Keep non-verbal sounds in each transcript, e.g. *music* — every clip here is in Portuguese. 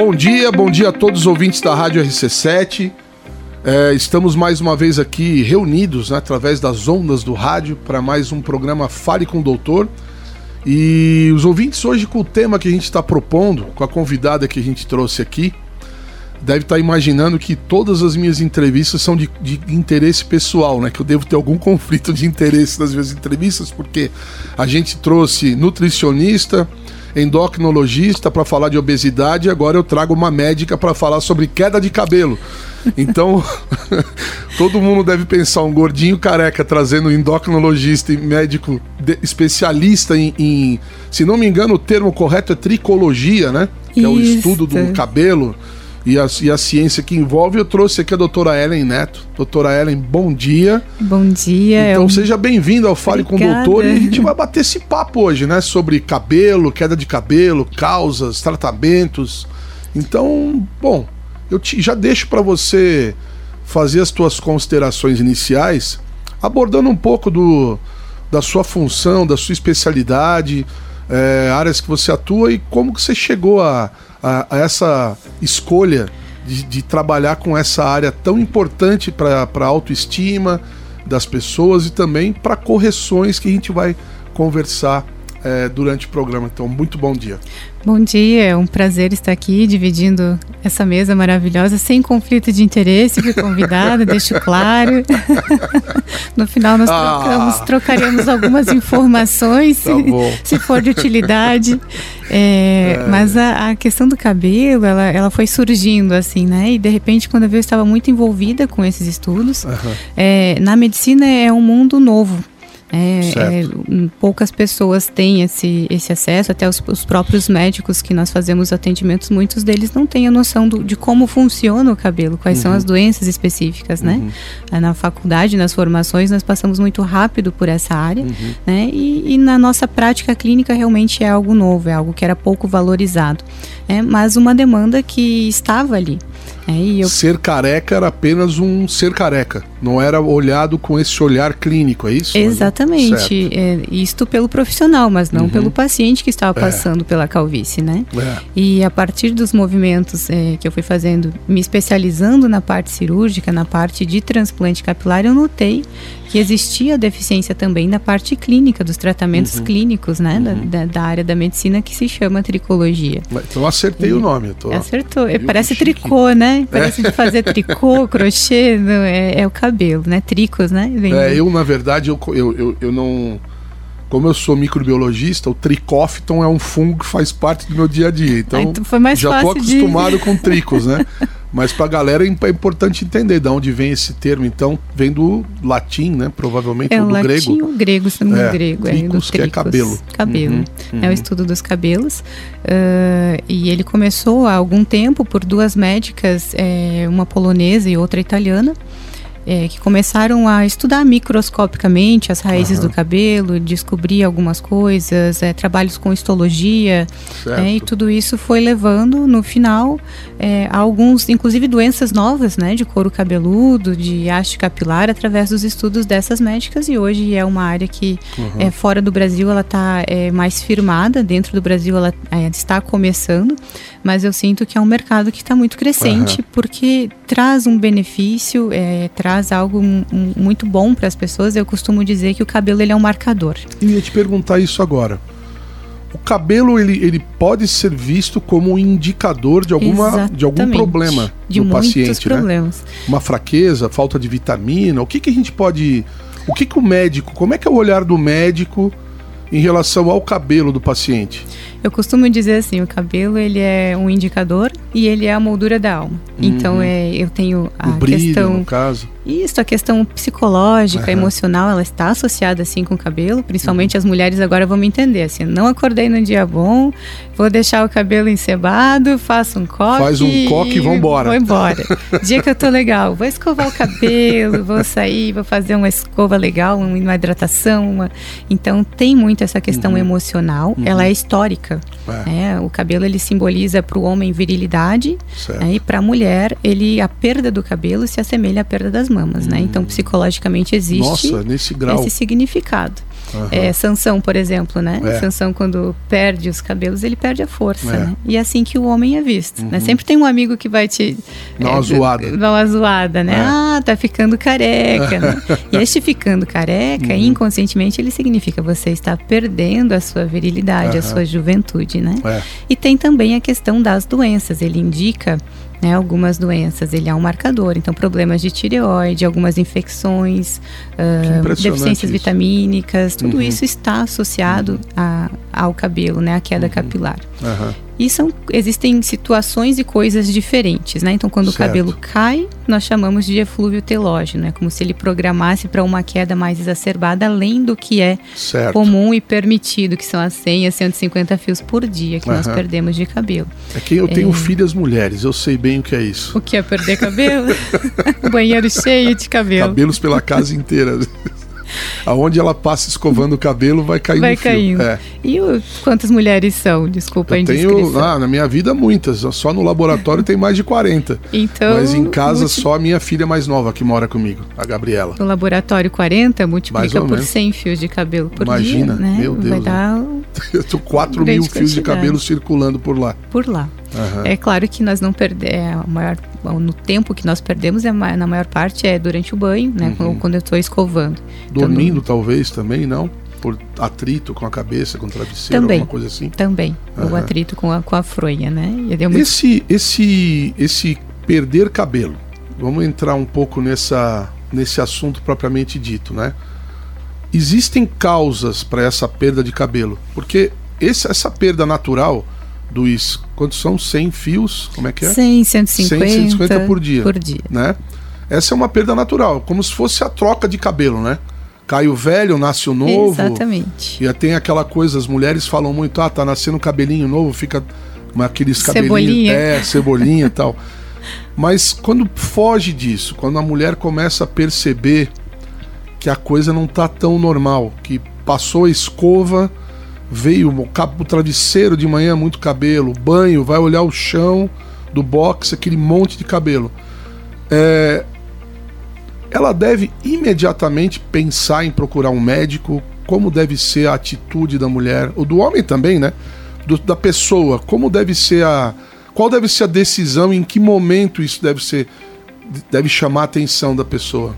Bom dia, bom dia a todos os ouvintes da Rádio RC7. É, estamos mais uma vez aqui reunidos né, através das ondas do rádio para mais um programa Fale com o Doutor. E os ouvintes hoje com o tema que a gente está propondo, com a convidada que a gente trouxe aqui, deve estar tá imaginando que todas as minhas entrevistas são de, de, interesse pessoal, né? Que eu devo ter algum conflito de interesse nas minhas entrevistas, porque a gente trouxe nutricionista, endocrinologista para falar de obesidade, agora eu trago uma médica para falar sobre queda de cabelo. Então, *laughs* todo mundo deve pensar um gordinho careca trazendo endocrinologista e médico especialista em, em, se não me engano, o termo correto é tricologia, né? Que Isso. é o estudo do cabelo e a, e a ciência que envolve. Eu trouxe aqui a doutora Ellen Neto. Doutora Ellen, bom dia. Bom dia. Então, seja bem-vindo ao Fale Obrigada. com o Doutor. E a *laughs* gente vai bater esse papo hoje, né? Sobre cabelo, queda de cabelo, causas, tratamentos. Então, bom, eu te, já deixo para você fazer as suas considerações iniciais, abordando um pouco do, da sua função, da sua especialidade, é, áreas que você atua e como que você chegou a, a, a essa escolha de, de, trabalhar com essa área tão importante para a autoestima das pessoas e também para correções que a gente vai conversar é, durante o programa. Então, muito bom dia. Bom dia, é um prazer estar aqui dividindo essa mesa maravilhosa, sem conflito de interesse, fui convidada, *laughs* deixo claro. *laughs* no final nós ah. trocamos, trocaremos algumas informações, tá se, *laughs* se, for de utilidade. É, é. Mas a, a, questão do cabelo, ela, ela foi surgindo assim, né? E de repente, quando eu vi, eu estava muito envolvida com esses estudos. Uhum. Na medicina é um mundo novo. É, é, poucas pessoas têm esse, esse acesso, até os, os, próprios médicos que nós fazemos atendimentos, muitos deles não têm a noção do, de como funciona o cabelo, quais uhum. são as uhum. doenças específicas, né? uhum. né? Na faculdade, nas formações, nós passamos muito rápido por essa área, uhum. né? E, e, na nossa prática clínica realmente é algo novo, é algo que era pouco valorizado, é, mas uma demanda que estava ali. É, eu... Ser careca era apenas um ser careca, não era olhado com esse olhar clínico, é isso? Exatamente, é, isto pelo profissional, mas não uhum. pelo paciente que estava é. passando é. pela calvície, né? É. E a partir dos movimentos é, que eu fui fazendo, me especializando na parte cirúrgica, na parte de transplante capilar, eu notei que existia deficiência também na parte clínica, dos tratamentos uhum. clínicos, né? Uhum. Da, da, área da medicina que se chama tricologia. Então acertei e, o nome. Tô... Acertou. Parece tricô, né? Parece é. fazer tricô, *laughs* crochê, não, é, é, o cabelo, né? Tricos, né? Vem é, eu, na verdade, eu, eu, eu, eu não como eu sou microbiologista, o tricófiton é um fungo que faz parte do meu dia a dia. Então, ah, então já estou acostumado de... com tricos, né? *laughs* Mas para a galera é, é importante entender de onde vem esse termo. Então, vem do latim, né? Provavelmente, é, ou do latim, grego. o grego, se não é, grego. Tricos, é, que é cabelo. Cabelo. Uhum, uhum. É o estudo dos cabelos. Uh, e ele começou há algum tempo por duas médicas, é, uma polonesa e outra italiana é, que começaram a estudar microscopicamente as raízes uhum. do cabelo, descobrir algumas coisas, é, trabalhos com histologia, é, e tudo isso foi levando, no final, é, a alguns, inclusive doenças novas, né, de couro cabeludo, de haste capilar, através dos estudos dessas médicas, e hoje é uma área que, uhum. É, fora do Brasil, ela está é, mais firmada, dentro do Brasil ela está começando, mas eu sinto que é um mercado que está muito crescente, uhum. porque traz um benefício, traz traz algo muito bom para as pessoas. Eu costumo dizer que o cabelo ele é um marcador. Eu ia te perguntar isso agora. O cabelo ele, ele pode ser visto como um indicador de alguma de algum problema de no paciente, né? problemas. Né? Uma fraqueza, falta de vitamina. O que que a gente pode, o que que o médico, como é que é o olhar do médico em relação ao cabelo do paciente? Eu costumo dizer assim, o cabelo ele é um indicador e ele é a moldura da alma. Então, uhum. Então é, eu tenho a o brilho, questão no caso. Isso, a questão psicológica, uhum. emocional, ela está associada assim com o cabelo. Principalmente uhum. as mulheres agora vão me entender assim. Não acordei num dia bom, vou deixar o cabelo encebado, faço um coque. Faz um coque e vambora. Vou embora. dia que eu tô legal, vou escovar o cabelo, vou sair, vou fazer uma escova legal, uma hidratação. Uma... Então tem muito essa questão uhum. emocional. Ela é histórica é. É, o cabelo ele simboliza para o homem virilidade né, e para a mulher ele a perda do cabelo se assemelha à perda das mamas, hum. né? Então psicologicamente existe Nossa, esse significado. Uhum. É, Sansão, por exemplo, né? É. Sansão, quando perde os cabelos, ele perde a força, é. né? E é assim que o homem é visto, né? uhum. né? Sempre tem um amigo que vai te... Dá uma é, zoada. Dá uma zoada, né? É. Ah, tá ficando careca, né? *laughs* E este ficando careca, uhum. inconscientemente, ele significa você está perdendo a sua virilidade, a sua juventude, né? É. E tem também a questão das doenças. Ele indica né, algumas doenças, ele é um marcador. Então, problemas de tireoide, algumas infecções, uh, deficiências isso. vitamínicas, tudo uhum. isso está associado uhum. a, ao cabelo, né, à queda uhum. capilar. E são, existem situações e coisas diferentes, né? Então, quando certo. o cabelo cai, nós chamamos de eflúvio telógeno, é como se ele programasse para uma queda mais exacerbada, além do que é certo. comum e permitido, que são as 100 a 150 fios por dia que uhum. nós perdemos de cabelo. É que eu tenho é... filhas mulheres, eu sei bem o que é isso. O que é perder cabelo? *laughs* Banheiro cheio de cabelo. Cabelos pela casa inteira. Aonde ela passa escovando o cabelo vai caindo. Vai caindo. É. E o, quantas mulheres são? Desculpa a tenho, ah, na minha vida muitas. Só no laboratório tem mais de 40. Então, Mas em casa multi... só a minha filha mais nova que mora comigo, a Gabriela. No laboratório 40 multiplica por 100 fios de cabelo por Imagina, dia, né? meu Deus. Vai dar *laughs* Eu tô 4 mil fios de cabelo circulando por lá. Por lá. Uhum. É claro que nós não perdemos, é, maior, no tempo que nós perdemos, é, na maior parte é durante o banho, né? Uhum. Ou quando eu estou escovando. Dormindo então, talvez também, não? Por atrito com a cabeça, com o travesseiro, também, alguma coisa assim? Também, uhum. o atrito com a, com a fronha, né? Muito... Esse, esse, esse perder cabelo, vamos entrar um pouco nessa, nesse assunto propriamente dito, né? Existem causas para essa perda de cabelo, porque esse, essa perda natural dos. Quantos são? 100 fios? Como é que é? 100, 150. 100, 150 por dia. Por dia. Né? Essa é uma perda natural, como se fosse a troca de cabelo, né? Cai o velho, nasce o novo. Exatamente. E tem aquela coisa, as mulheres falam muito, ah, tá nascendo cabelinho novo, fica aqueles cabelinhos. Cebolinha. É, cebolinha e tal. *laughs* Mas quando foge disso, quando a mulher começa a perceber que a coisa não tá tão normal, que passou a escova, veio o, o travesseiro de manhã, muito cabelo, banho, vai olhar o chão do box, aquele monte de cabelo. É, ela deve imediatamente pensar em procurar um médico, como deve ser a atitude da mulher, ou do homem também, né? Do, da pessoa, como deve ser a. Qual deve ser a decisão, em que momento isso deve ser. deve chamar a atenção da pessoa?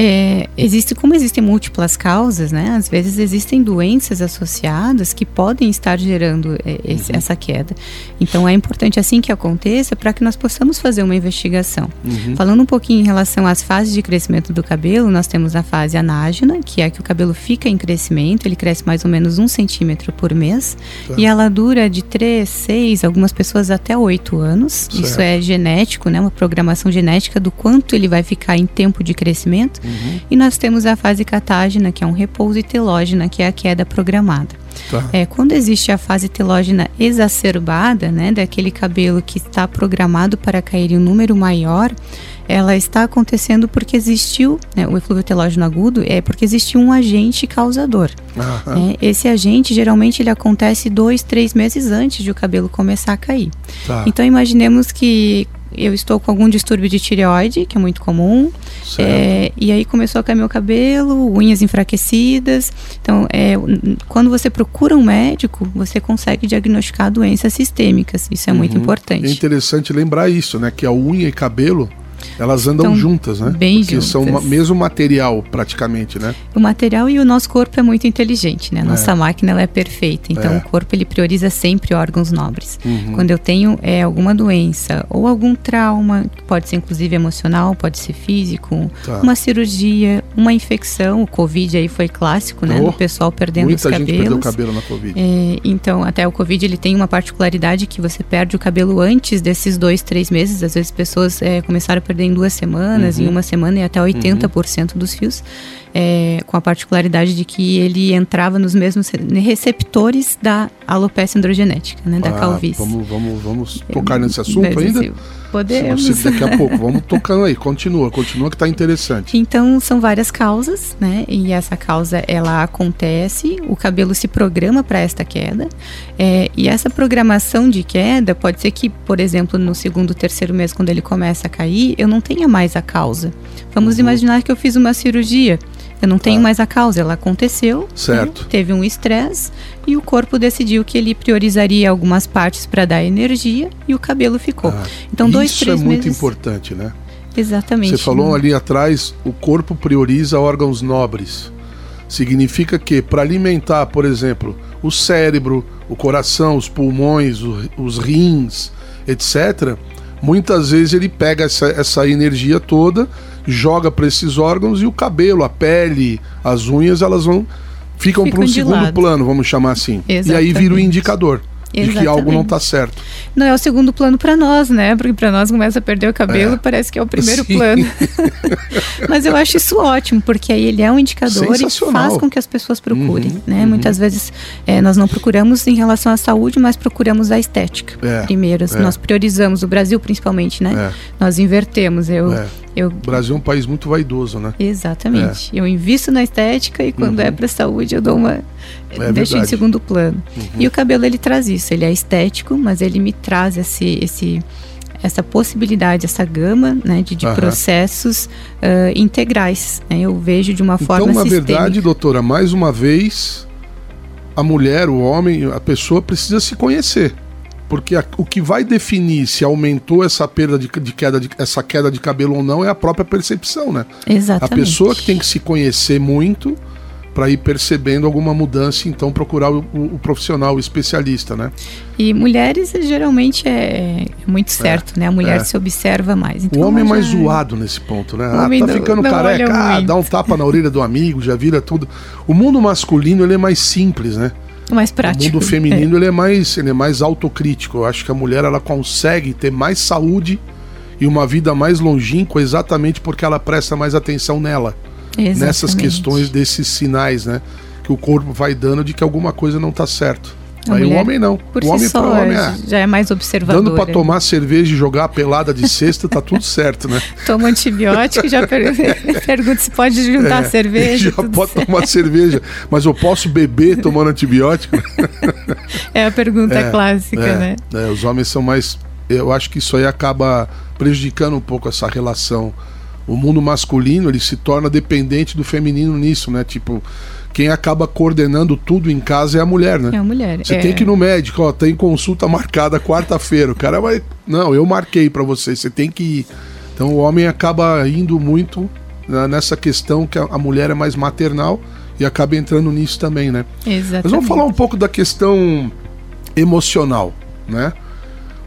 É, existe, como existem múltiplas causas, né? Às vezes existem doenças associadas que podem estar gerando é, esse, uhum. essa queda. Então é importante assim que aconteça para que nós possamos fazer uma investigação. Uhum. Falando um pouquinho em relação às fases de crescimento do cabelo, nós temos a fase anágena, que é que o cabelo fica em crescimento, ele cresce mais ou menos um centímetro por mês, tá. e ela dura de 3, 6, algumas pessoas até 8 anos. Certo. Isso é genético, né? Uma programação genética do quanto ele vai ficar em tempo de crescimento. Uhum. E nós temos a fase catágena, que é um repouso, e telógena, que é a queda programada. Tá. É, quando existe a fase telógena exacerbada, né, daquele cabelo que está programado para cair em um número maior, ela está acontecendo porque existiu, né, o eflúvio telógeno agudo é porque existiu um agente causador. É, esse agente geralmente ele acontece dois, três meses antes de o cabelo começar a cair. Tá. Então imaginemos que eu estou com algum distúrbio de tireoide, que é muito comum. É, e aí começou a cair meu cabelo, unhas enfraquecidas. Então, é, quando você procura um médico, você consegue diagnosticar doenças sistêmicas. Isso é uhum. muito importante. É interessante lembrar isso, né? Que a unha e cabelo elas andam então, juntas, né? Bem Porque juntas. são o mesmo material, praticamente, né? O material e o nosso corpo é muito inteligente, né? A nossa é. máquina ela é perfeita. Então, é. o corpo ele prioriza sempre órgãos nobres. Uhum. Quando eu tenho é, alguma doença ou algum trauma, pode ser inclusive emocional, pode ser físico, tá. uma cirurgia, uma infecção, o Covid aí foi clássico, né? Oh, o pessoal perdendo os cabelos. Muita gente perdeu o cabelo na Covid. É, então, até o Covid ele tem uma particularidade que você perde o cabelo antes desses dois, três meses. Às vezes pessoas é, começaram a perder em duas semanas, uhum. em uma semana e até 80% uhum. dos fios, é, com a particularidade de que ele entrava nos mesmos receptores da alopecia androgenética, né, da ah, calvície. Vamos, vamos, vamos tocar nesse assunto ainda? Podemos. daqui a pouco, vamos tocando aí, continua, continua que está interessante. Então, são várias causas, né? E essa causa, ela acontece, o cabelo se programa para esta queda, é, e essa programação de queda pode ser que, por exemplo, no segundo, terceiro mês, quando ele começa a cair, eu não tenha mais a causa. Vamos uhum. imaginar que eu fiz uma cirurgia Eu não tenho ah. mais a causa, ela aconteceu. Né? Certo. Né? Teve um estresse e o corpo decidiu que ele priorizaria algumas partes para dar energia e o cabelo ficou. Ah. Então, dois, Isso três é muito importante, né? Exatamente. Você falou né? ali atrás, o corpo prioriza órgãos nobres. Significa que para alimentar, por exemplo, o cérebro, o coração, os pulmões, os rins, etc., muitas vezes ele pega essa, essa energia toda, joga para esses órgãos e o cabelo, a pele, as unhas, elas vão ficam, ficam para um segundo lado. plano, vamos chamar assim. Exatamente. E aí vira o indicador. Exatamente. de que algo não está certo. Não é o segundo plano para nós, né? Porque para nós começa a perder o cabelo, é. parece que é o primeiro Sim. plano. *laughs* Mas eu acho isso ótimo, porque aí ele é um indicador e faz com que as pessoas procurem, uhum, né? Uhum. Muitas vezes é, nós não procuramos em relação à saúde, mas procuramos a estética. É. Primeiro, é. nós priorizamos o Brasil principalmente, né? É. Nós invertemos. Eu é. Eu... O Brasil é um país muito vaidoso, né? Exatamente. É. Eu invisto na estética e quando uhum. é para a saúde eu dou uma. É deixo em segundo plano. Uhum. E o cabelo ele traz isso. Ele é estético, mas ele me traz esse, esse essa possibilidade, essa gama né, de, de uhum. processos uh, integrais. Né? Eu vejo de uma então, forma Então, na verdade, doutora, mais uma vez, a mulher, o homem, a pessoa precisa se conhecer. Porque a, o que vai definir se aumentou essa perda de, de, queda de, essa queda de cabelo ou não é a própria percepção, né? Exatamente. A pessoa que tem que se conhecer muito para ir percebendo alguma mudança, então procurar o, o, o, profissional, o especialista, né? E mulheres geralmente é, é muito certo, é, né? A mulher é. se observa mais. Então, o homem é mais já... zoado nesse ponto, né? Ah, tá ficando não careca, ah, dá um tapa na orelha do amigo, já vira tudo. O mundo masculino ele é mais simples, né? mais prático. O mundo feminino *laughs* é. ele é mais ele é mais autocrítico. Eu acho que a mulher ela consegue ter mais saúde e uma vida mais longínqua exatamente porque ela presta mais atenção nela. Exatamente. Nessas questões desses sinais, né, que o corpo vai dando de que alguma coisa não está certo. A Aí o homem não. Por o homem si só, homem é. já é mais observador. Dando para tomar cerveja e jogar a pelada de cesta, tá tudo certo, né? *laughs* Toma antibiótico, já per *laughs* pergunta se pode juntar é, cerveja. Já pode certo. tomar cerveja, mas eu posso beber tomando antibiótico? *laughs* É a pergunta é, clássica, é, né? É, os homens são mais. Eu acho que isso aí acaba prejudicando um pouco essa relação. O mundo masculino ele se torna dependente do feminino nisso, né? Tipo, quem acaba coordenando tudo em casa é a mulher, né? É a mulher. Você é... tem que ir no médico, ó, tem consulta *laughs* marcada quarta-feira. O cara vai. Não, eu marquei para você, você tem que ir. Então o homem acaba indo muito né, nessa questão que a mulher é mais maternal e acaba entrando nisso também, né? Exatamente. Mas vamos falar um pouco da questão emocional, né?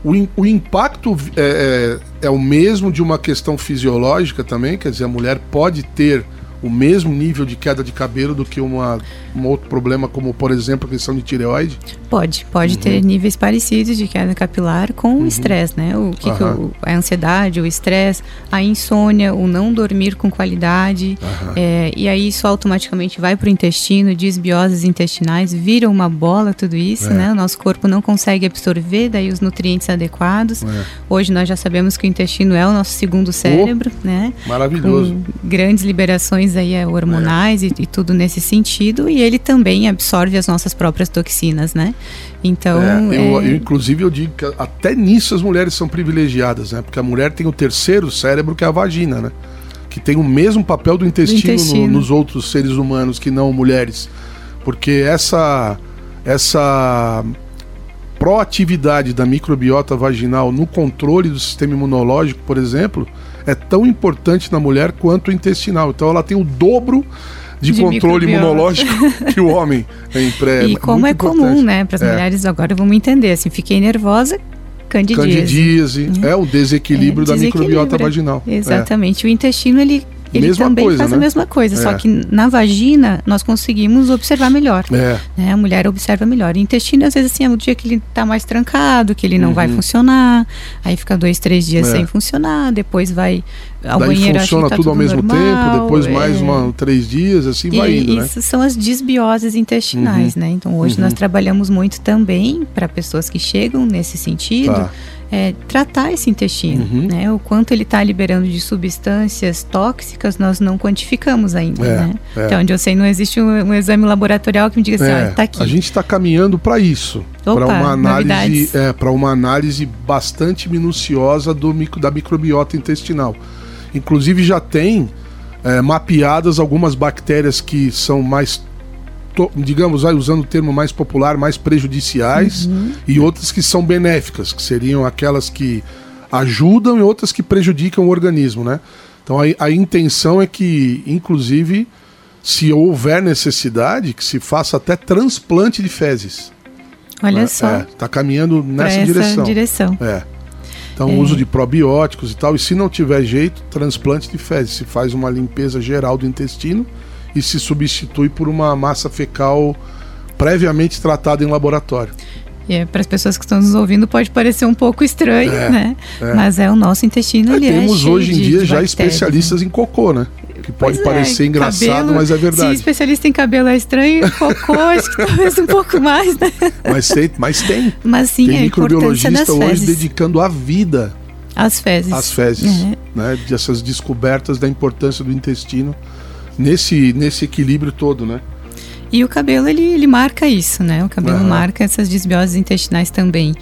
O, o impacto é, é, é o mesmo de uma questão fisiológica também, quer dizer, a mulher pode ter o mesmo nível de queda de cabelo do que uma, um outro problema, como por exemplo a questão de tireoide? Pode, pode uhum. ter níveis parecidos de queda capilar com uhum. o estresse, né? O que, que o, a ansiedade, o estresse, a insônia, o não dormir com qualidade, é, e aí isso automaticamente vai para o intestino, desbioses intestinais, vira uma bola tudo isso, é. né? O nosso corpo não consegue absorver daí os nutrientes adequados. É. Hoje nós já sabemos que o intestino é o nosso segundo cérebro, oh, né? Maravilhoso. Com grandes liberações questões aí é, hormonais é. E, e, tudo nesse sentido, e ele também absorve as nossas próprias toxinas, né? Então. É, eu, é eu, inclusive, eu digo que até nisso as mulheres são privilegiadas, né? Porque a mulher tem o terceiro cérebro, que é a vagina, né? Que tem o mesmo papel do intestino, do intestino. No, nos outros seres humanos que não mulheres. Porque essa. essa proatividade da microbiota vaginal no controle do sistema imunológico, por exemplo, é tão importante na mulher quanto o intestinal. Então ela tem o dobro de, de controle imunológico que o homem em *laughs* pré. E como é importante. comum, né, para as é. mulheres agora vamos entender, assim, fiquei nervosa, candidíase. Candidíase, é, é o desequilíbrio, é, da microbiota vaginal. Exatamente. É. O intestino ele ele mesma também coisa, faz né? a mesma coisa, é. só que na vagina nós conseguimos observar melhor. É. Né? A mulher observa melhor. O intestino, às vezes, assim, é o dia que ele está mais trancado, que ele não uhum. vai funcionar, aí fica dois, três dias é. sem funcionar, depois vai ao Daí banheiro funciona tá tudo, tudo, ao mesmo normal, tempo, depois mais é. uma, três dias, assim e vai indo, né? Isso são as disbioses intestinais, uhum. né? Então hoje uhum. nós trabalhamos muito também para pessoas que chegam nesse sentido. Tá é, tratar esse intestino. Uhum. Né? O quanto ele está liberando de substâncias tóxicas, nós não quantificamos ainda. É, né? é. Então, onde eu sei, não existe um, um, exame laboratorial que me diga assim, está é, aqui. A gente está caminhando para isso. Para uma análise, é, para uma análise bastante minuciosa do micro, da microbiota intestinal. Inclusive já tem é, mapeadas algumas bactérias que são mais digamos, vai usando o termo mais popular, mais prejudiciais, uhum. e outras que são benéficas, que seriam aquelas que ajudam e outras que prejudicam o organismo, né? Então a, a intenção é que, inclusive, se houver necessidade, que se faça até transplante de fezes. Olha né? só. Está é, caminhando nessa direção. direção. É. Então, é. uso de probióticos e tal. E se não tiver jeito, transplante de fezes. Se faz uma limpeza geral do intestino e se substitui por uma massa fecal previamente tratada em laboratório. É, para as pessoas que estão nos ouvindo pode parecer um pouco estranho, é, né? É. Mas é o nosso intestino, é, ali Temos hoje em dia de já bactérias, especialistas né? em cocô, né? Que pode pois é, parecer engraçado, cabelo, mas é verdade. Se especialista em cabelo é estranho, cocô *laughs* acho que talvez um pouco mais, né? Mas tem, mas tem. Mas sim, tem microbiologista hoje dedicando a vida às fezes. Às fezes, né? Dessas descobertas da importância do intestino nesse, nesse equilíbrio todo, né? E o cabelo, ele, ele marca isso, né? O cabelo uhum. marca essas desbioses intestinais também.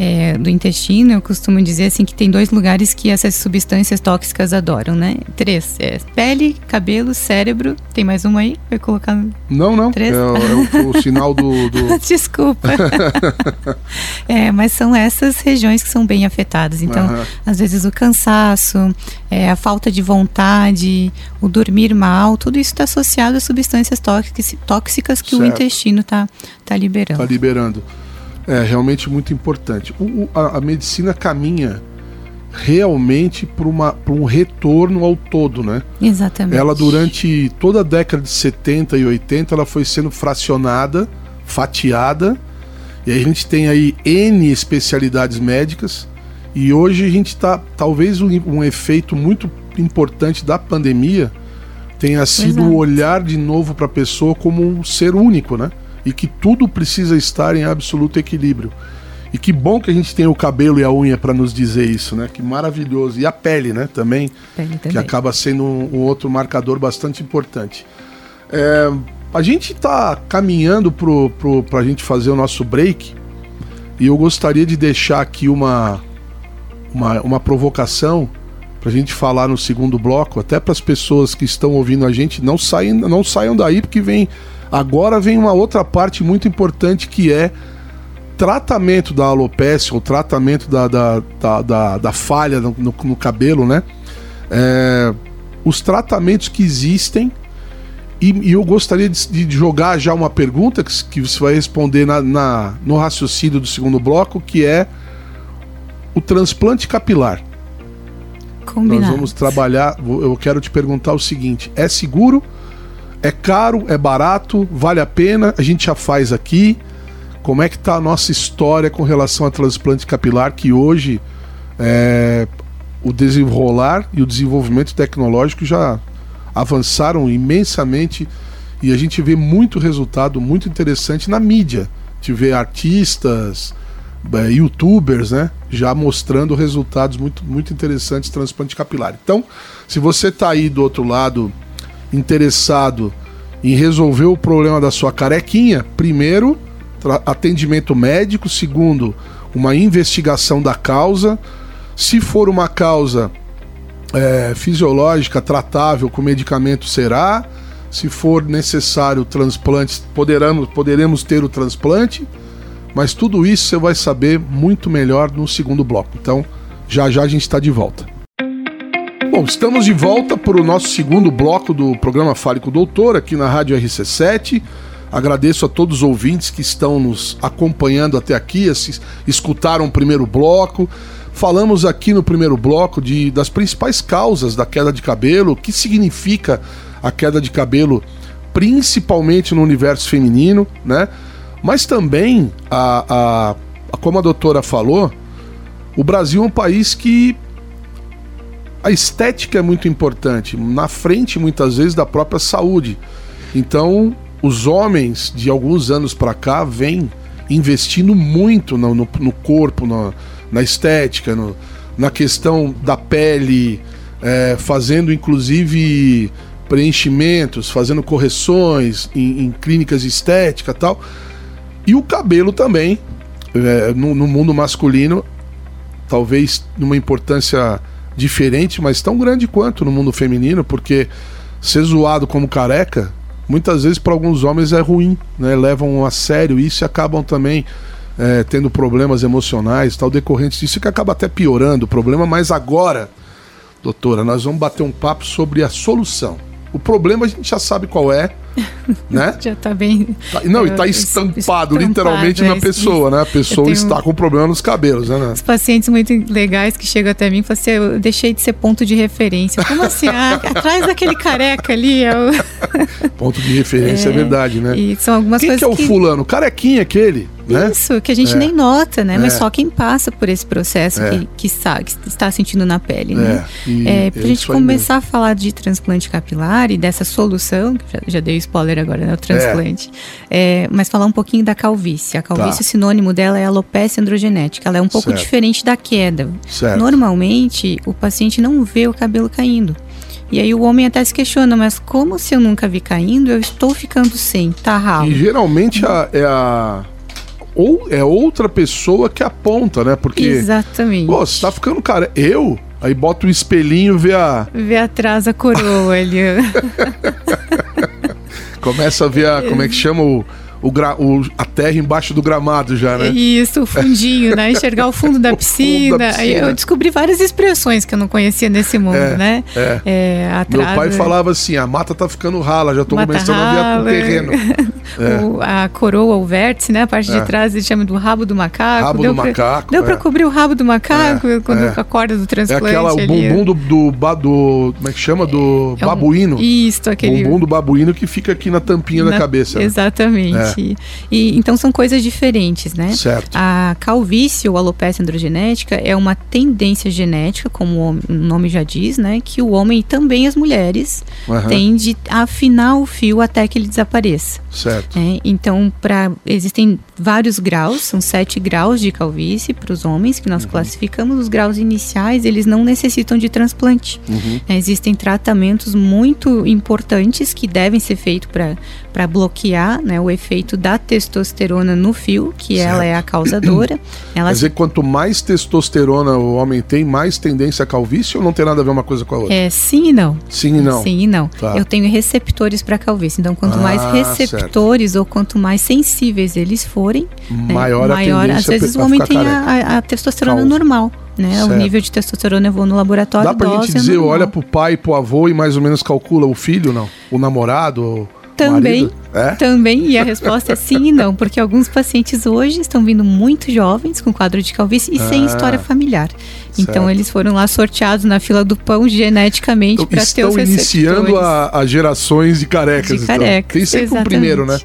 É, do intestino, eu costumo dizer assim que tem dois lugares que essas substâncias tóxicas adoram, né? Três. É pele, cabelo, cérebro. Tem mais uma aí? Vai colocar. Não, não. Três? É, é o, o, sinal do. do... *laughs* Desculpa. *laughs* é, mas são essas regiões que são bem afetadas. Então, uhum. às vezes o cansaço, é, a falta de vontade, o dormir mal, tudo isso está associado a substâncias tóxicas, que certo. o intestino está tá liberando. Está liberando. É realmente muito importante. O, a, a, medicina caminha realmente para um retorno ao todo, né? Exatamente. Ela durante toda a década de 70 e 80 ela foi sendo fracionada, fatiada, e a gente tem aí N especialidades médicas, e hoje a gente está, talvez um, um, efeito muito importante da pandemia tenha sido o olhar de novo para a pessoa como um ser único, né? E que tudo precisa estar em absoluto equilíbrio. E que bom que a gente tem o cabelo e a unha para nos dizer isso, né? Que maravilhoso. E a pele, né? Também, pele também. que acaba sendo um, um, outro marcador bastante importante. É, a gente está caminhando para a gente fazer o nosso break e eu gostaria de deixar aqui uma, uma, uma provocação para a gente falar no segundo bloco, até para as pessoas que estão ouvindo a gente, não saiam, não saiam daí porque vem Agora vem uma outra parte muito importante que é tratamento da alopecia, o tratamento da, da, da, da, da falha no, no, no, cabelo, né? É, os tratamentos que existem. E, e eu gostaria de, de, jogar já uma pergunta que, que você vai responder na, na, no raciocínio do segundo bloco, que é o transplante capilar. Combinado. Nós vamos trabalhar. Eu quero te perguntar o seguinte: é seguro? É caro, é barato, vale a pena, a gente já faz aqui. Como é que está a nossa história com relação a transplante capilar, que hoje é, o desenrolar e o desenvolvimento tecnológico já avançaram imensamente e a gente vê muito resultado muito interessante na mídia. Gente vê artistas, é, youtubers, né, já mostrando resultados muito, muito interessantes transplante capilar. Então, se você está aí do outro lado interessado em resolver o problema da sua carequinha, primeiro, atendimento médico, segundo, uma investigação da causa. Se for uma causa é, fisiológica, tratável com medicamento, será. Se for necessário transplante, poderemos, poderemos ter o transplante. Mas tudo isso você vai saber muito melhor no segundo bloco. Então, já já a gente está de volta. Bom, estamos de volta para o nosso segundo bloco do programa Fale com o Doutor, aqui na Rádio RC7. Agradeço a todos os ouvintes que estão nos acompanhando até aqui, escutaram o primeiro bloco. Falamos aqui no primeiro bloco de, das principais causas da queda de cabelo, o que significa a queda de cabelo, principalmente no universo feminino, né? Mas também, a, a, como a doutora falou, o Brasil é um país que a estética é muito importante, na frente muitas vezes da própria saúde. Então, os homens de alguns anos para cá vêm investindo muito no, no, no corpo, no, na estética, no, na questão da pele, é, fazendo inclusive preenchimentos, fazendo correções em, em clínicas de estética tal. E o cabelo também, é, no, no mundo masculino, talvez numa importância diferente, mas tão grande quanto no mundo feminino, porque ser zoado como careca, muitas vezes para alguns homens é ruim, né? Levam a sério isso e acabam também é, tendo problemas emocionais, tal, decorrentes disso, que acaba até piorando o problema. Mas agora, doutora, nós vamos bater um papo sobre a solução. O problema a gente já sabe qual é, *laughs* né? Já tá bem. Tá, não, e tá estampado, estampado literalmente é, na pessoa, né? A pessoa está com problema nos cabelos, né? Os pacientes muito legais que chegam até mim e falam assim: eu deixei de ser ponto de referência. Como assim? Ah, *laughs* atrás daquele careca ali. É o... ponto de referência é, *laughs* é, verdade, né? E são algumas Quem coisas. que é o que... fulano? Carequinha aquele. Né? Isso, que a gente é. nem nota, né? Mas é. só quem passa por esse processo é. que, que, sabe, que está sentindo na pele, né? É, é para a gente começar mesmo. a falar de transplante capilar e dessa solução, já, já dei spoiler agora, né? O transplante. É. mas falar um pouquinho da calvície. A calvície, tá. o sinônimo dela é alopecia androgenética. Ela é um pouco certo. diferente da queda. Certo. Normalmente, o paciente não vê o cabelo caindo. E aí o homem até se questiona, mas como se eu nunca vi caindo, eu estou ficando sem, tá ralo. E geralmente a, é a ou é outra pessoa que aponta, né? Porque. Exatamente. Pô, você tá ficando, cara, eu. Aí bota o espelhinho, vê a. Vê atrás a coroa ali. *laughs* Começa a ver a. Como é que chama o o, gra, o, a terra embaixo do gramado já, né? Isso, o fundinho, né? Enxergar o fundo da *laughs* piscina. fundo da piscina. Aí eu descobri várias expressões que eu não conhecia nesse mundo, é, né? É. É, atrás, Meu pai falava assim: a mata tá ficando rala, já tô mata começando rala, a ver o terreno. *laughs* É. o, a coroa, o vértice, né? A parte de é. trás ele chama do rabo do macaco. Rabo deu do pra, macaco. Deu pra é. cobrir o rabo do macaco quando a corda do transplante. É aquela, o bumbum do, do, do, Como é que chama? Do babuíno. Isso, aquele. Bumbum do babuíno que fica aqui na tampinha na, da cabeça. Né? Exatamente. E então são coisas diferentes, né? Certo. A calvície ou alopecia androgenética é uma tendência genética, como o nome já diz, né? Que o homem e também as mulheres uhum. têm de afinar o fio até que ele desapareça. Certo. É, então, para existem vários graus, são sete graus de calvície para os homens que nós uhum. classificamos. Os graus iniciais eles não necessitam de transplante. Uhum. É, existem tratamentos muito importantes que devem ser feitos para bloquear né, o efeito da testosterona no fio, que certo. ela é a causadora. *clears throat* Ela... Quer dizer, quanto mais testosterona o homem tem, mais tendência a calvície ou não tem nada a ver uma coisa com a outra? É sim e não. Sim e não. Sim e não. Tá. Eu tenho receptores para calvície. Então, quanto ah, mais receptores certo. ou quanto mais sensíveis eles forem, maior, né, maior às vezes o homem tem a, a, testosterona Calvo. normal. Né? O nível de testosterona eu vou no laboratório. Dá pra gente dizer, é olha pro pai, pro avô e mais ou menos calcula o filho, não? O namorado? Também, é? também, e a resposta é sim e não, porque alguns pacientes hoje estão vindo muito jovens com quadro de calvície e ah, sem história familiar. Então eles foram lá sorteados na fila do pão geneticamente então, para ter os receptores. Estão iniciando a, a, gerações de carecas. De carecas, então. Tem sempre exatamente. um primeiro, né?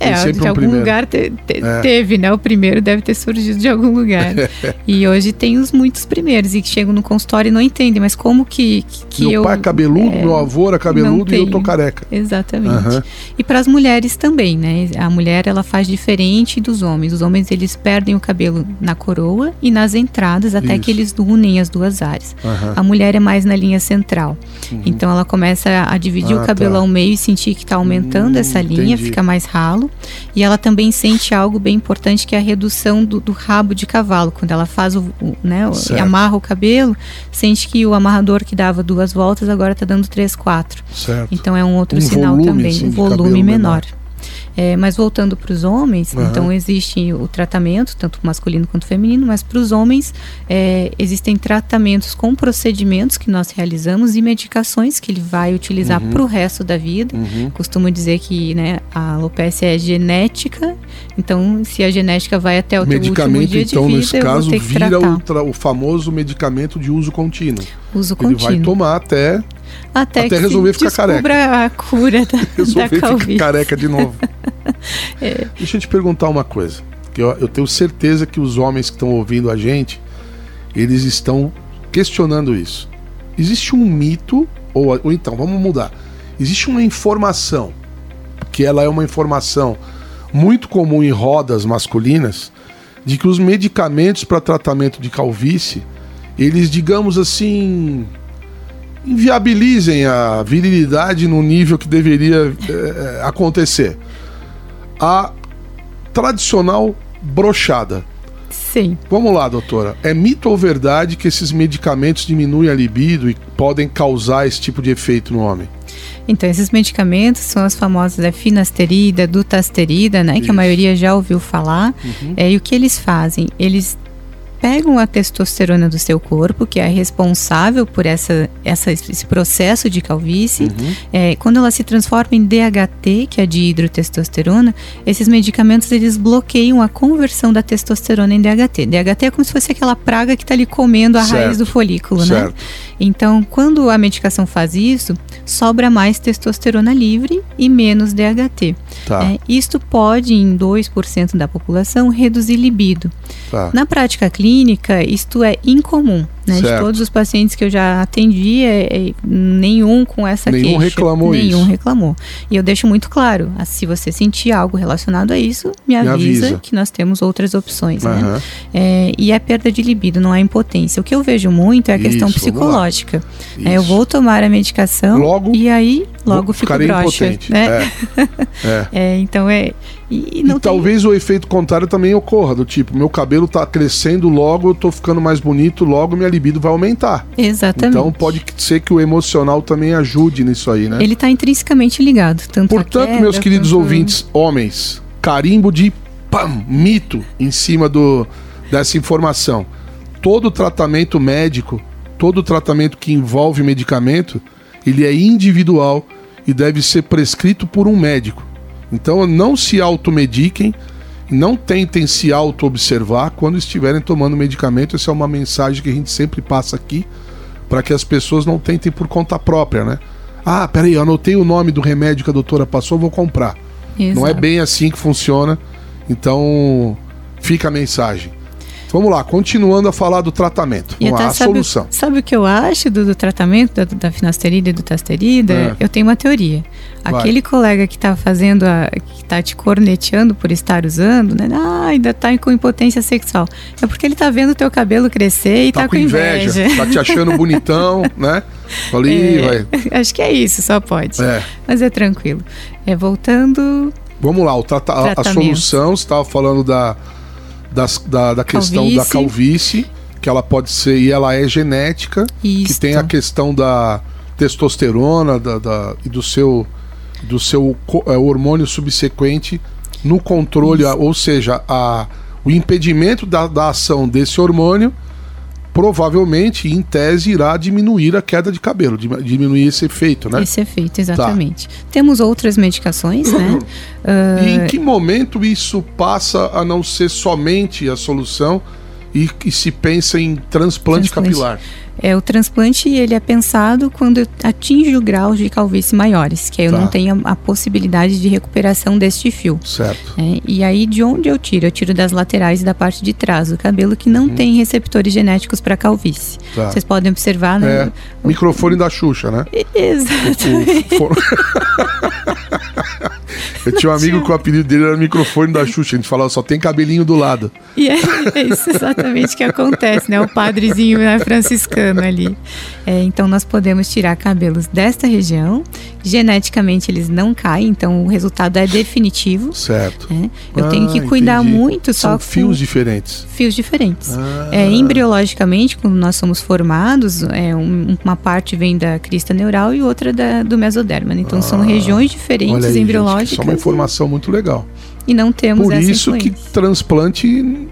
É, de um algum primeiro. lugar te, te, é. teve, né? O primeiro deve ter surgido de algum lugar. *laughs* e hoje tem os muitos primeiros e que chegam no consultório e não entendem, mas como que, que meu eu... pai é cabeludo, é, meu avô era cabeludo e eu tô careca. Exatamente. Uhum. E para as mulheres também, né? A mulher ela faz diferente dos homens. Os homens eles perdem o cabelo na coroa e nas entradas até Isso. que eles unem as duas áreas. Uhum. A mulher é mais na linha central. Uhum. Então ela começa a dividir ah, o cabelo tá. ao meio e sentir que está aumentando hum, essa linha, entendi. fica mais ralo. E ela também sente algo bem importante que é a redução do, do rabo de cavalo. Quando ela faz o, o né, amarra o cabelo, sente que o amarrador que dava duas voltas agora está dando três, quatro. Certo. Então é um outro um sinal também, assim, um volume menor. menor. É, mas voltando para os homens, uhum. então existe o tratamento, tanto masculino quanto feminino, mas para os homens é, existem tratamentos com procedimentos que nós realizamos e medicações que ele vai utilizar uhum. para o resto da vida. Uhum. Costumo dizer que né, a alopecia é genética, então se a genética vai até o medicamento, último dia então, de vida, nesse caso, vira o, o, famoso medicamento de uso contínuo. Uso ele contínuo. vai tomar até até, até resolver ficar careca. a cura da, *laughs* resolver da ficar careca de novo. *laughs* *laughs* é. Deixa eu te perguntar uma coisa. Que eu, eu tenho certeza que os homens que estão ouvindo a gente, eles estão questionando isso. Existe um mito, ou, ou então, vamos mudar. Existe uma informação, que ela é uma informação muito comum em rodas masculinas, de que os medicamentos para tratamento de calvície, eles, digamos assim, inviabilizem a virilidade no nível que deveria é, acontecer. A tradicional brochada. Sim. Vamos lá, doutora. É mito ou verdade que esses medicamentos diminuem a libido e podem causar esse tipo de efeito no homem? Então, esses medicamentos são as famosas é, finasterida, dutasterida, né? Isso. Que a maioria já ouviu falar. Uhum. É, e o que eles fazem? Eles pegam a testosterona do seu corpo, que é responsável por essa, essa esse processo de calvície. Uhum. É, quando ela se transforma em DHT, que é de hidrotestosterona, esses medicamentos eles bloqueiam a conversão da testosterona em DHT. DHT é como se fosse aquela praga que está ali comendo a certo. raiz do folículo, né? certo. né? Então, quando a medicação faz isso, sobra mais testosterona livre e menos DHT. Tá. É, isto pode, em 2% da população, reduzir libido. Tá. Na prática clínica, isto é incomum. Né? De todos os pacientes que eu já atendi, é, é, nenhum com essa nenhum queixa. reclamou nenhum isso. reclamou. E eu deixo muito claro, se você sentir algo relacionado a isso, me avisa, me avisa. que nós temos outras opções. Uhum. Né? É, e é perda de libido, não é impotência. O que eu vejo muito é a questão isso, psicológica. É, eu vou tomar a medicação logo, e aí logo fico broxa. Né? É. *laughs* é. então é e, e talvez o efeito contrário também ocorra, do tipo, meu cabelo tá crescendo, logo eu tô ficando mais bonito, logo minha libido vai aumentar. Exatamente. Então pode ser que o emocional também ajude nisso aí, né? Ele tá intrinsecamente ligado. Tanto Portanto, queda, meus queridos quanto... ouvintes, homens, carimbo de pam, mito em cima do, dessa informação. Todo tratamento médico, todo tratamento que envolve medicamento, ele é individual e deve ser prescrito por um médico. Então não se automediquem, não tentem se auto-observar quando estiverem tomando medicamento. Essa é uma mensagem que a gente sempre passa aqui para que as pessoas não tentem por conta própria, né? Ah, peraí, eu anotei o nome do remédio que a doutora passou, vou comprar. Exato. Não é bem assim que funciona. Então, fica a mensagem. Vamos lá, continuando a falar do tratamento. Vamos lá, a sabe, solução. Sabe o que eu acho do, do tratamento da, da finasterida e do tasterida? É. Eu tenho uma teoria. Vai. Aquele colega que está fazendo, a, que está te corneteando por estar usando, né? Ah, ainda está com impotência sexual. É porque ele está vendo o teu cabelo crescer e está tá com, com inveja. inveja. Tá te achando *laughs* bonitão, né? Falei, é, vai. *laughs* Acho que é isso, só pode. É. Mas é tranquilo. É voltando. Vamos lá, o trata a, a solução, você estava falando da das, da, da questão calvície. da calvície, que ela pode ser, e ela é genética, Isto. que tem a questão da testosterona da, da e do seu, do seu é, hormônio subsequente no controle, ou seja, a, o impedimento da, da ação desse hormônio provavelmente, em tese, irá diminuir a queda de cabelo, diminuir esse efeito, né? Esse efeito, exatamente. Tá. Temos outras medicações, né? uh... *laughs* E em que momento isso passa a não ser somente a solução e, e se pensa em transplante, transplante. capilar? É, o transplante ele é pensado quando atinge o grau de calvície maiores, que aí eu tá. não tenho a, a, possibilidade de recuperação deste fio. Certo. É, e aí de onde eu tiro? Eu tiro das laterais e da parte de trás do cabelo que não uhum. tem receptores genéticos para calvície. Tá. Vocês podem observar, né? É, o, microfone da Xuxa, né? Exatamente. O, o, *laughs* *laughs* eu tinha um amigo que o apelido dele era microfone da Xuxa. A gente falava, só tem cabelinho do lado. E é, é isso exatamente que acontece, né? O padrezinho né, franciscano ali. É, então, nós podemos tirar cabelos desta região. Geneticamente, eles não caem, então o resultado é definitivo. Certo. É. Eu ah, tenho que cuidar entendi. muito só São fios diferentes. Fios diferentes. Ah. É, embriologicamente, quando nós somos formados, é, um, uma parte vem da crista neural e outra da, do mesoderma. Né? Então, ah. são regiões diferentes aí, embriológicas. Gente, é uma informação muito legal. E não temos Por isso influência. que transplante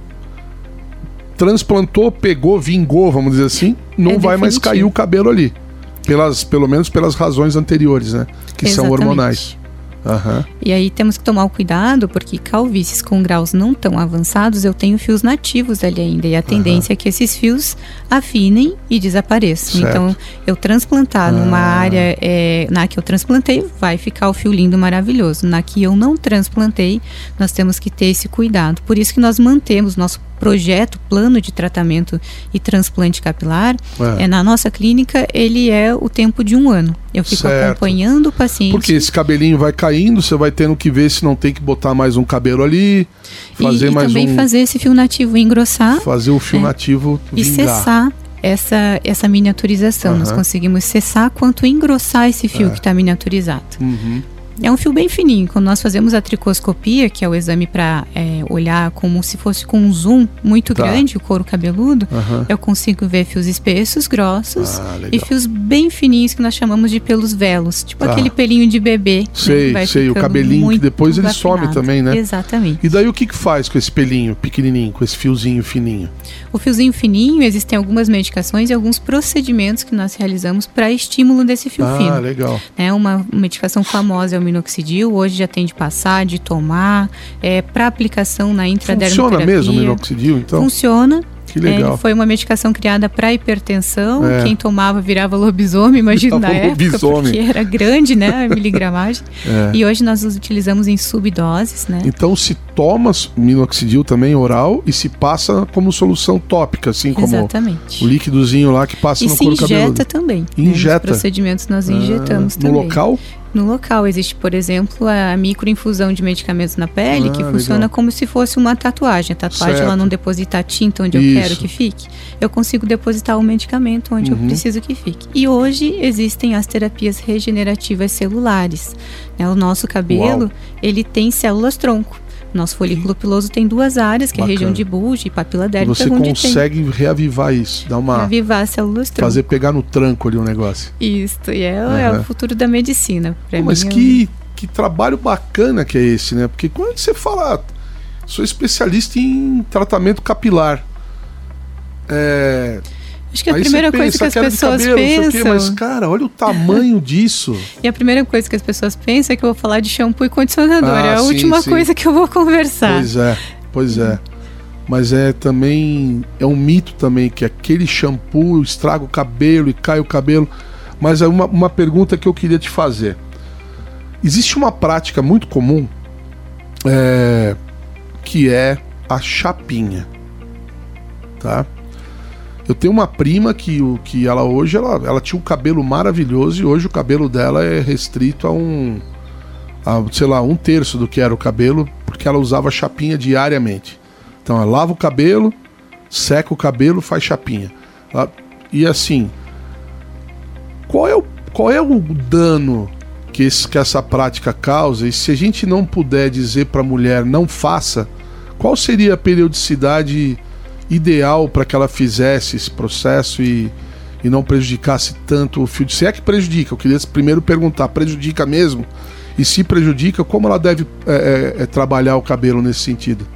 transplantou, pegou, vingou, vamos dizer assim, não é vai mais cair o cabelo ali. Pelas, pelo menos pelas razões anteriores, né? Que Exatamente. são hormonais. Uhum. E aí temos que tomar o cuidado, porque calvícies com graus não tão avançados, eu tenho fios nativos ali ainda. E a tendência uhum. é que esses fios afinem e desapareçam. Certo. Então, eu transplantar uhum. numa área é, na que eu transplantei, vai ficar o fio lindo, maravilhoso. Na que eu não transplantei, nós temos que ter esse cuidado. Por isso que nós mantemos nosso projeto, plano de tratamento e transplante capilar, é. é. na nossa clínica ele é o tempo de um ano. Eu fico certo. acompanhando o paciente. Porque esse cabelinho vai caindo, você vai tendo que ver se não tem que botar mais um cabelo ali, fazer e, mais e também um... fazer esse fio nativo engrossar. Fazer o fio é. nativo vingar. E cessar essa, essa miniaturização. Uhum. Nós conseguimos cessar quanto engrossar esse fio é. que está miniaturizado. Uhum. É um fio bem fininho. Quando nós fazemos a tricoscopia, que é o exame para é, olhar como se fosse com um zoom muito tá. grande o couro cabeludo, uhum. eu consigo ver fios espessos, grossos ah, e fios bem fininhos que nós chamamos de pelos velos, tipo tá. aquele pelinho de bebê. Né, sei, né, sei, o cabelinho que depois ele some também, né? Exatamente. E daí o que que faz com esse pelinho pequenininho, com esse fiozinho fininho? O fiozinho fininho, existem algumas medicações e alguns procedimentos que nós realizamos para estímulo desse fio ah, fino. Ah, legal. É uma medicação famosa é o minoxidil, hoje já tem de passar, de tomar, é para aplicação na intradermoterapia. Funciona mesmo o minoxidil, então? Funciona. Que legal. É, foi uma medicação criada para hipertensão. É. Quem tomava virava lobisomem, imagina na *laughs* época, lobisomem. porque era grande, né, a miligramagem. *laughs* É. E hoje nós os utilizamos em subdoses, né? Então se toma minoxidil também oral e se passa como solução tópica, assim Exatamente. como o líquidozinho lá que passa e no couro cabeludo. E se injeta também. Né? Injeta. Né? procedimentos nós injetamos ah, também. No local? No local existe, por exemplo, a microinfusão de medicamentos na pele, ah, que funciona legal. como se fosse uma tatuagem. A tatuagem certo. ela não deposita a tinta onde Isso. eu quero que fique. Eu consigo depositar o medicamento onde uhum. eu preciso que fique. E hoje existem as terapias regenerativas celulares. Né? O nosso cabelo, Uau. ele tem células tronco. Nosso folículo piloso tem duas áreas, que Bacana. é a região de Bulge e papila dérmica. Você consegue tem... reavivar isso, dar uma reavivar as células tronco. Fazer pegar no tranco ali o um negócio. Isso, e é, uhum. é, o futuro da medicina. Pô, mas mim, que, que trabalho bacana que é esse, né? Porque quando você fala, sou especialista em tratamento capilar. É, Acho que a Aí primeira coisa que as pessoas cabelo, pensam. Quê, mas, cara, olha o tamanho disso. *laughs* E a primeira coisa que as pessoas pensam é que eu vou falar de shampoo e condicionador. Ah, é a sim, última sim. coisa que eu vou conversar. Pois é, pois é. Mas é também. É um mito também que aquele shampoo estraga o cabelo e cai o cabelo. Mas é uma, uma pergunta que eu queria te fazer. Existe uma prática muito comum é, que é a chapinha. Tá? Eu tenho uma prima que, que ela hoje ela, ela tinha um cabelo maravilhoso e hoje o cabelo dela é restrito a um. A, sei lá, um terço do que era o cabelo, porque ela usava chapinha diariamente. Então ela lava o cabelo, seca o cabelo, faz chapinha. E assim, qual é o, qual é o dano que, esse, que essa prática causa? E se a gente não puder dizer para a mulher não faça, qual seria a periodicidade ideal para que ela fizesse esse processo e, e não prejudicasse tanto o fio de. Se é que prejudica, eu queria primeiro perguntar: prejudica mesmo? E se prejudica, como ela deve é, é, é trabalhar o cabelo nesse sentido?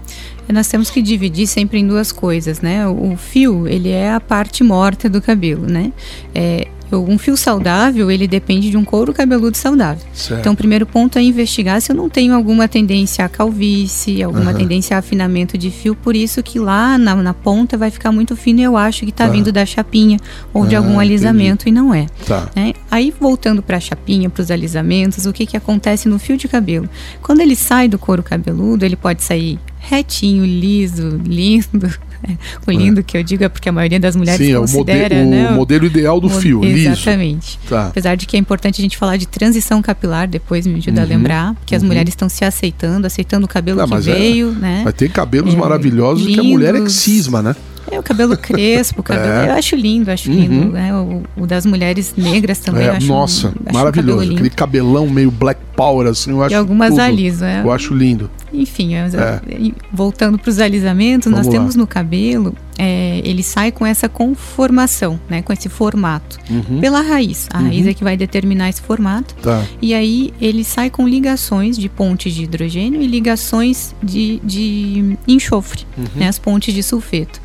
nós temos que dividir sempre em duas coisas, né? O fio, ele é a parte morta do cabelo, né? É, um fio saudável, ele depende de um couro cabeludo saudável. Certo. Então, o primeiro ponto é investigar se eu não tenho alguma tendência a calvície, alguma uhum. tendência a afinamento de fio, por isso que lá na, na ponta vai ficar muito fino e eu acho que está tá. vindo da chapinha ou de ah, algum alisamento entendi. e não é. Tá. é aí, voltando para a chapinha, para os alisamentos, o que, que acontece no fio de cabelo? Quando ele sai do couro cabeludo, ele pode sair retinho, liso, lindo. *laughs* O lindo é. que eu digo é porque a maioria das mulheres Sim, considera, é o, né? o modelo ideal do o, fio, Exatamente. Tá. Apesar de que é importante a gente falar de transição capilar, depois me ajuda uhum, a lembrar, que as uhum. mulheres estão se aceitando, aceitando o cabelo ah, que é. veio, é, né? Mas tem cabelos é, maravilhosos lindos. que a mulher é que cisma, né? É, o cabelo crespo, o cabelo. É. Eu acho lindo, acho lindo. Uhum. Né? O, o, das mulheres negras também. É, nossa, acho maravilhoso. Aquele cabelão meio black power, assim, eu acho. E algumas aliso, é. Eu acho lindo. Enfim, é. voltando para os alisamentos, Vamos nós lá. temos no cabelo, é, ele sai com essa conformação, né, com esse formato, uhum. pela raiz. A uhum. raiz é que vai determinar esse formato. Tá. E aí ele sai com ligações de pontes de hidrogênio e ligações de, de enxofre, uhum. né, as pontes de sulfeto.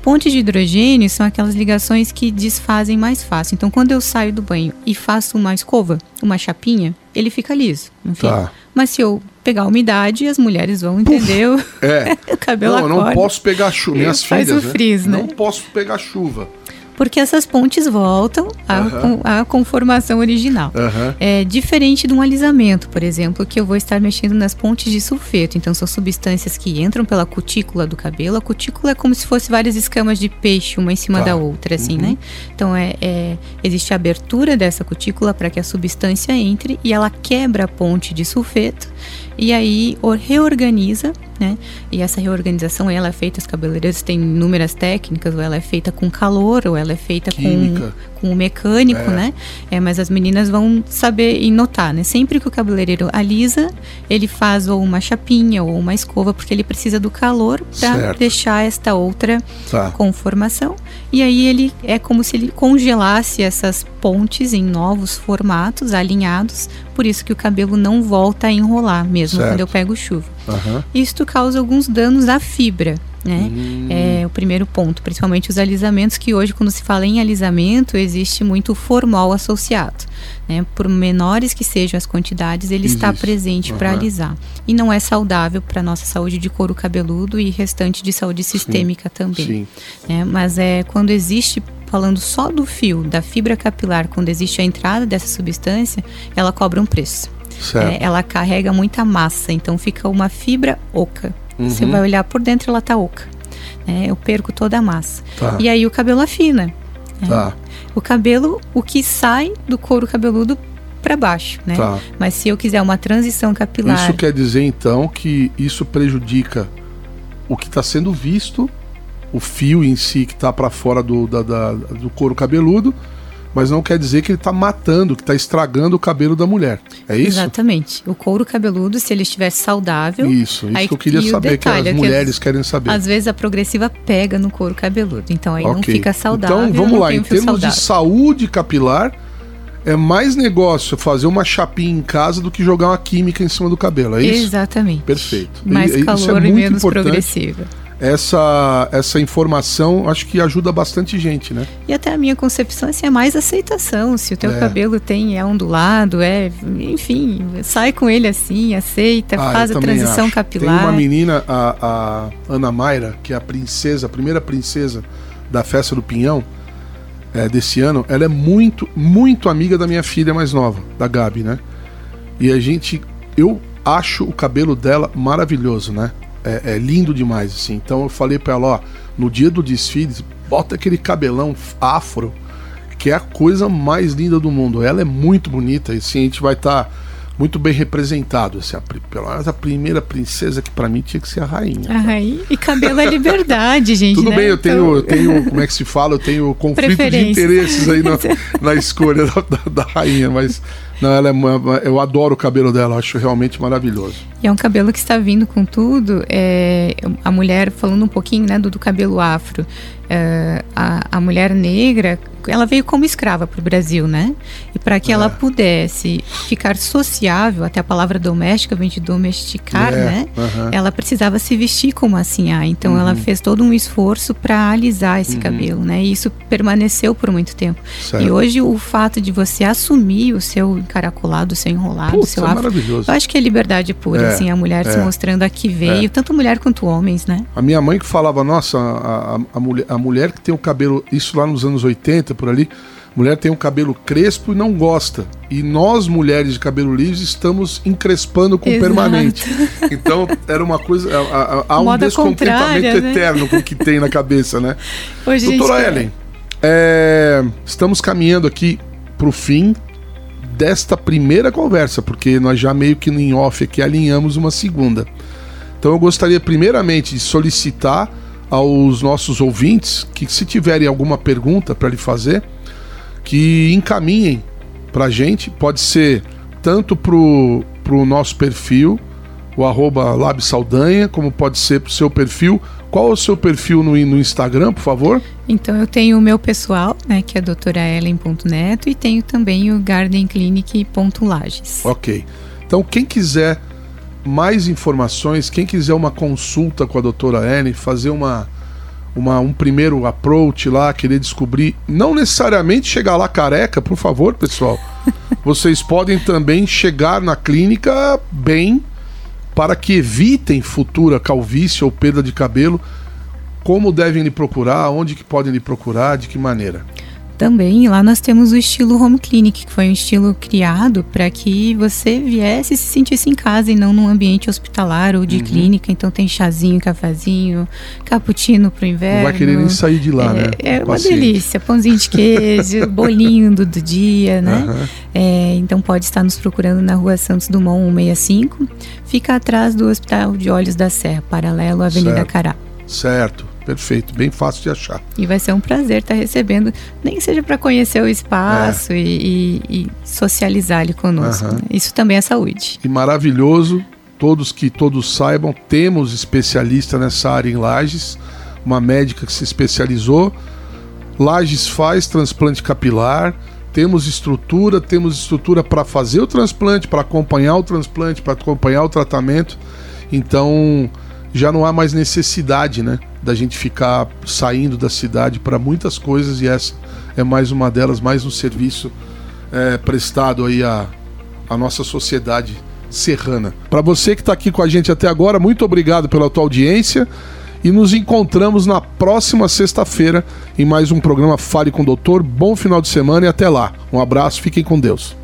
Pontes de hidrogênio são aquelas ligações que desfazem mais fácil. Então, quando eu saio do banho e faço uma escova, uma chapinha, ele fica liso. Enfim. Tá. Mas se eu pegar umidade, as mulheres vão entender Puf, é. *laughs* o cabelo Não, acorda. não posso pegar chuva. Minhas faz filhas, o frizz, né? né? Não posso pegar chuva porque essas pontes voltam à, uhum. à conformação original. Uhum. É diferente de um alisamento, por exemplo, que eu vou estar mexendo nas pontes de sulfeto. Então, são substâncias que entram pela cutícula do cabelo. A cutícula é como se fosse várias escamas de peixe, uma em cima tá. da outra, assim, uhum. né? Então, é, é, existe a abertura dessa cutícula para que a substância entre e ela quebra a ponte de sulfeto e aí reorganiza, né? E essa reorganização ela é feita, os cabeleireiros têm inúmeras técnicas, ou ela é feita com calor, ou ela é feita com, com o mecânico, é. né? É, mas as meninas vão saber e notar, né? Sempre que o cabeleireiro alisa, ele faz ou uma chapinha ou uma escova, porque ele precisa do calor para deixar esta outra tá. conformação. E aí ele é como se ele congelasse essas pontes em novos formatos, alinhados, por isso que o cabelo não volta a enrolar, mesmo certo. quando eu pego chuva. Uhum. Isto causa alguns danos à fibra. Né? Hum. É o primeiro ponto, principalmente os alisamentos, que hoje, quando se fala em alisamento, existe muito formol associado. Né? Por menores que sejam as quantidades, ele Existe. está presente uhum. para alisar. E não é saudável para a nossa saúde de couro cabeludo e restante de saúde sistêmica Sim. também. Sim. Né? Mas é quando existe falando só do fio, da fibra capilar, quando existe a entrada dessa substância, ela cobra um preço. É, ela carrega muita massa, então fica uma fibra oca. Uhum. Você vai olhar por dentro, ela tá oca. É, eu perco toda a massa. Tá. E aí o cabelo afina. É. Tá. O cabelo, o que sai do couro cabeludo para baixo, né? Tá. Mas se eu quiser uma transição capilar. Isso quer dizer então que isso prejudica o que está sendo visto, o fio em si que está para fora do, da, da, do couro cabeludo mas não quer dizer que ele está matando, que está estragando o cabelo da mulher. É isso? Exatamente. O couro cabeludo, se ele estiver saudável. Isso, isso aí, que eu queria saber, detalhe, que as mulheres que, querem saber. Às vezes a progressiva pega no couro cabeludo, então aí okay. não fica saudável. Então vamos lá, em termos saudável. de saúde capilar, é mais negócio fazer uma chapinha em casa do que jogar uma química em cima do cabelo, é isso? Exatamente. Perfeito. Mais e, calor é e menos importante. progressiva essa, essa informação acho que ajuda bastante gente, né? E até a minha concepção assim, é mais aceitação. Se o teu é. cabelo tem é ondulado, é, enfim, sai com ele assim, aceita, ah, faz a transição acho. capilar. Tem uma menina, a, a, Ana Mayra, que é a princesa, a primeira princesa da festa do Pinhão é, desse ano, ela é muito, muito amiga da minha filha mais nova, da Gabi, né? E a gente, eu acho o cabelo dela maravilhoso, né? É, é lindo demais, assim. Então eu falei para ela, ó, no dia do desfile, bota aquele cabelão afro, que é a coisa mais linda do mundo. Ela é muito bonita e assim, a gente vai estar tá muito bem representado. Assim, a, pelo menos a primeira princesa que para mim tinha que ser a rainha. A rainha. E cabelo é liberdade, *laughs* gente. Tudo né? bem, eu tenho, então... eu tenho, *laughs* como é que se fala? Eu tenho conflito de interesses aí na, *laughs* na escolha da, da, da rainha, mas não, ela é, eu adoro o cabelo dela, acho realmente maravilhoso. E é um cabelo que está vindo com tudo. É, a mulher, falando um pouquinho né, do, do cabelo afro, é, a, a mulher negra, ela veio como escrava para o Brasil, né? E para que é. ela pudesse ficar sociável, até a palavra doméstica vem de domesticar, é. né? Uhum. Ela precisava se vestir como assim, ah, então uhum. ela fez todo um esforço para alisar esse uhum. cabelo, né? E isso permaneceu por muito tempo. Certo. E hoje o fato de você assumir o seu encaracolado, o seu enrolado, o seu é afro, maravilhoso. eu acho que é liberdade pura, é, assim, a mulher se é. mostrando a que veio, é. tanto mulher quanto homens, né? A minha mãe que falava, nossa, a, a, a mulher, a mulher que tem o cabelo, isso lá nos anos 80, por ali, mulher tem um cabelo crespo e não gosta. E nós, mulheres de cabelo liso, estamos encrespando com Exato. permanente. *laughs* Então, era uma coisa. Há, um descontentamento né? eterno com o que tem na cabeça, né? Ô, Doutora Ellen, é, estamos caminhando aqui para o fim desta primeira conversa, porque nós já meio que em off aqui alinhamos uma segunda. Então eu gostaria primeiramente de solicitar aos nossos ouvintes que, se tiverem alguma pergunta para lhe fazer, que encaminhem para a gente. Pode ser tanto para o nosso perfil, o arroba Lab Saldanha, como pode ser para o seu perfil. Qual é o seu perfil no, no Instagram, por favor? Então eu tenho o meu pessoal, né, que é doutoraellen.neto, e tenho também o gardenclinic.lages. Ok. Então quem quiser mais informações, quem quiser uma consulta com a doutora Ellen, fazer uma, uma, um primeiro approach lá, querer descobrir, não necessariamente chegar lá careca, por favor, pessoal. *laughs* Vocês podem também chegar na clínica bem para que evitem futura calvície ou perda de cabelo. Como devem lhe procurar, onde que podem lhe procurar, de que maneira? Também lá nós temos o estilo home clinic, que foi um estilo criado para que você viesse e se sentisse em casa e não num ambiente hospitalar ou de uhum. clínica. Então tem chazinho, cafezinho, cappuccino pro inverno. Não vai querer nem sair de lá, é, né? É uma delícia, pãozinho de queijo, *laughs* bolinho do, do, dia, né? Uhum. É, então pode estar nos procurando na rua Santos Dumont 165. Fica atrás do Hospital de Olhos da Serra, paralelo à Avenida certo. Cará. Certo, perfeito, bem fácil de achar. E vai ser um prazer estar recebendo, nem seja para conhecer o espaço é. e, e, e, socializar ali conosco. Uhum. Né? Isso também é saúde. E maravilhoso, todos que todos saibam, temos especialista nessa área em Lages, uma médica que se especializou. Lages faz transplante capilar, temos estrutura, temos estrutura para fazer o transplante, para acompanhar o transplante, para acompanhar o tratamento. Então já não há mais necessidade, né, da gente ficar saindo da cidade para muitas coisas e essa é mais uma delas, mais um serviço é, prestado aí à, à nossa sociedade serrana. Para você que está aqui com a gente até agora, muito obrigado pela tua audiência e nos encontramos na próxima sexta-feira em mais um programa Fale com o Doutor. Bom final de semana e até lá. Um abraço, fiquem com Deus.